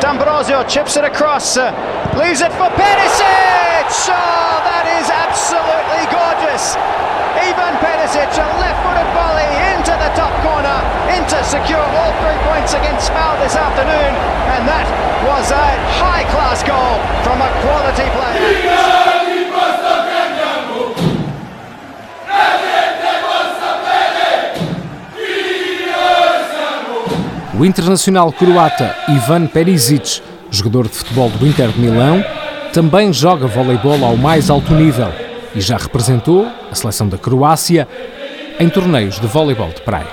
D'Ambrosio chips it across, uh, leaves it for Perisic! Oh, that is absolutely gorgeous! Ivan Perisic, a left-footed volley into the top corner, in to secure all three points against Spal this afternoon, and that O internacional croata Ivan Perisic, jogador de futebol do Inter de Milão, também joga voleibol ao mais alto nível e já representou a seleção da Croácia em torneios de voleibol de praia.